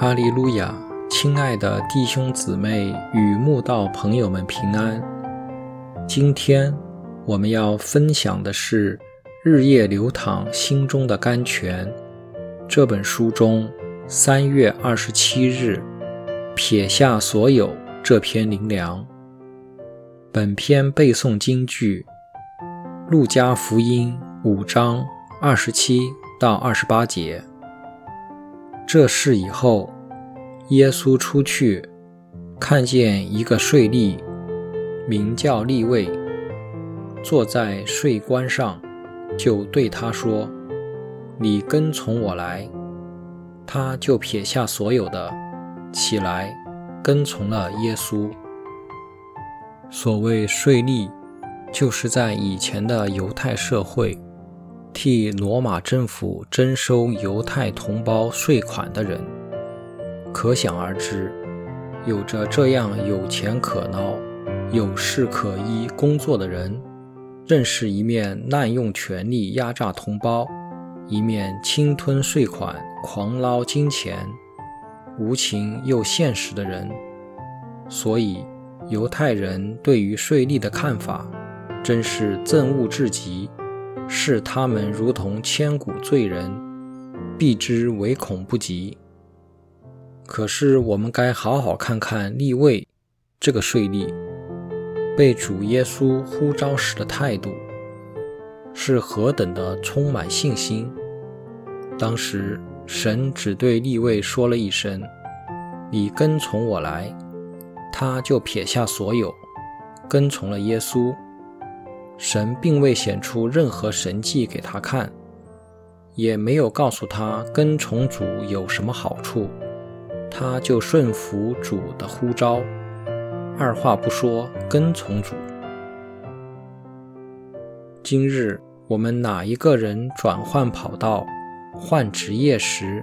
哈利路亚！亲爱的弟兄姊妹与慕道朋友们平安。今天我们要分享的是《日夜流淌心中的甘泉》这本书中三月二十七日“撇下所有”这篇灵粮。本篇背诵金句：《路加福音》五章二十七到二十八节。这事以后，耶稣出去，看见一个税吏，名叫利位，坐在税关上，就对他说：“你跟从我来。”他就撇下所有的，起来跟从了耶稣。所谓税吏，就是在以前的犹太社会。替罗马政府征收犹太同胞税款的人，可想而知，有着这样有钱可捞、有事可依工作的人，正是一面滥用权力压榨同胞，一面侵吞税款、狂捞金钱、无情又现实的人。所以，犹太人对于税吏的看法，真是憎恶至极。视他们如同千古罪人，避之唯恐不及。可是我们该好好看看立位这个税吏被主耶稣呼召时的态度，是何等的充满信心。当时神只对立位说了一声：“你跟从我来。”他就撇下所有，跟从了耶稣。神并未显出任何神迹给他看，也没有告诉他跟从主有什么好处，他就顺服主的呼召，二话不说跟从主。今日我们哪一个人转换跑道、换职业时，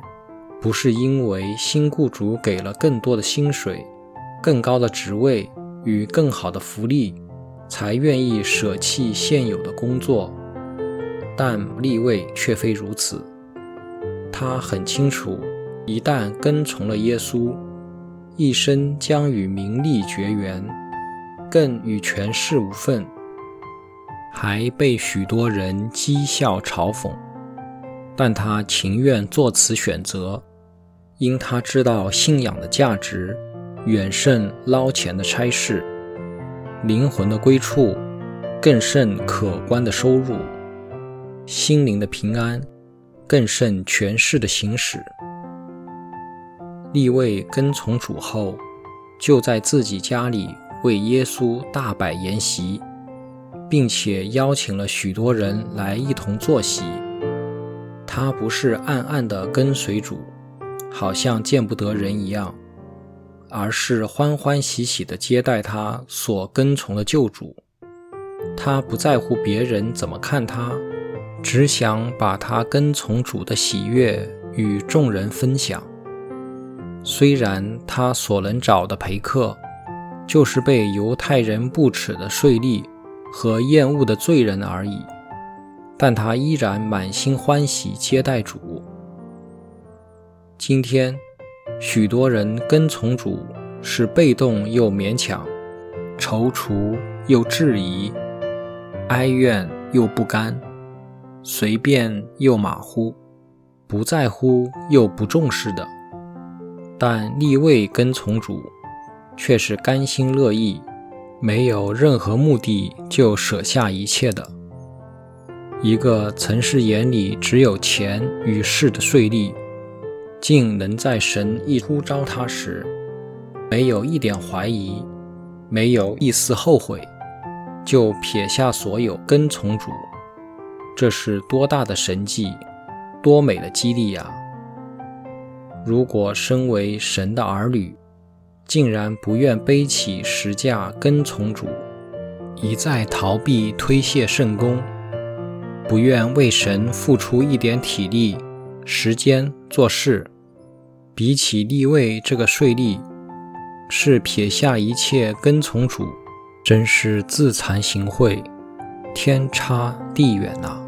不是因为新雇主给了更多的薪水、更高的职位与更好的福利？才愿意舍弃现有的工作，但立位却非如此。他很清楚，一旦跟从了耶稣，一生将与名利绝缘，更与权势无份，还被许多人讥笑嘲讽。但他情愿做此选择，因他知道信仰的价值远胜捞钱的差事。灵魂的归处，更胜可观的收入；心灵的平安，更胜权势的行使。立位跟从主后，就在自己家里为耶稣大摆筵席，并且邀请了许多人来一同坐席。他不是暗暗地跟随主，好像见不得人一样。而是欢欢喜喜地接待他所跟从的救主，他不在乎别人怎么看他，只想把他跟从主的喜悦与众人分享。虽然他所能找的陪客，就是被犹太人不耻的税吏和厌恶的罪人而已，但他依然满心欢喜接待主。今天。许多人跟从主是被动又勉强，踌躇又质疑，哀怨又不甘，随便又马虎，不在乎又不重视的。但立位跟从主，却是甘心乐意，没有任何目的就舍下一切的。一个曾是眼里只有钱与势的税吏。竟能在神一呼召他时，没有一点怀疑，没有一丝后悔，就撇下所有跟从主，这是多大的神迹，多美的激励呀！如果身为神的儿女，竟然不愿背起十架跟从主，一再逃避推卸圣功，不愿为神付出一点体力。时间做事，比起立位这个税吏，是撇下一切跟从主，真是自惭形秽，天差地远呐。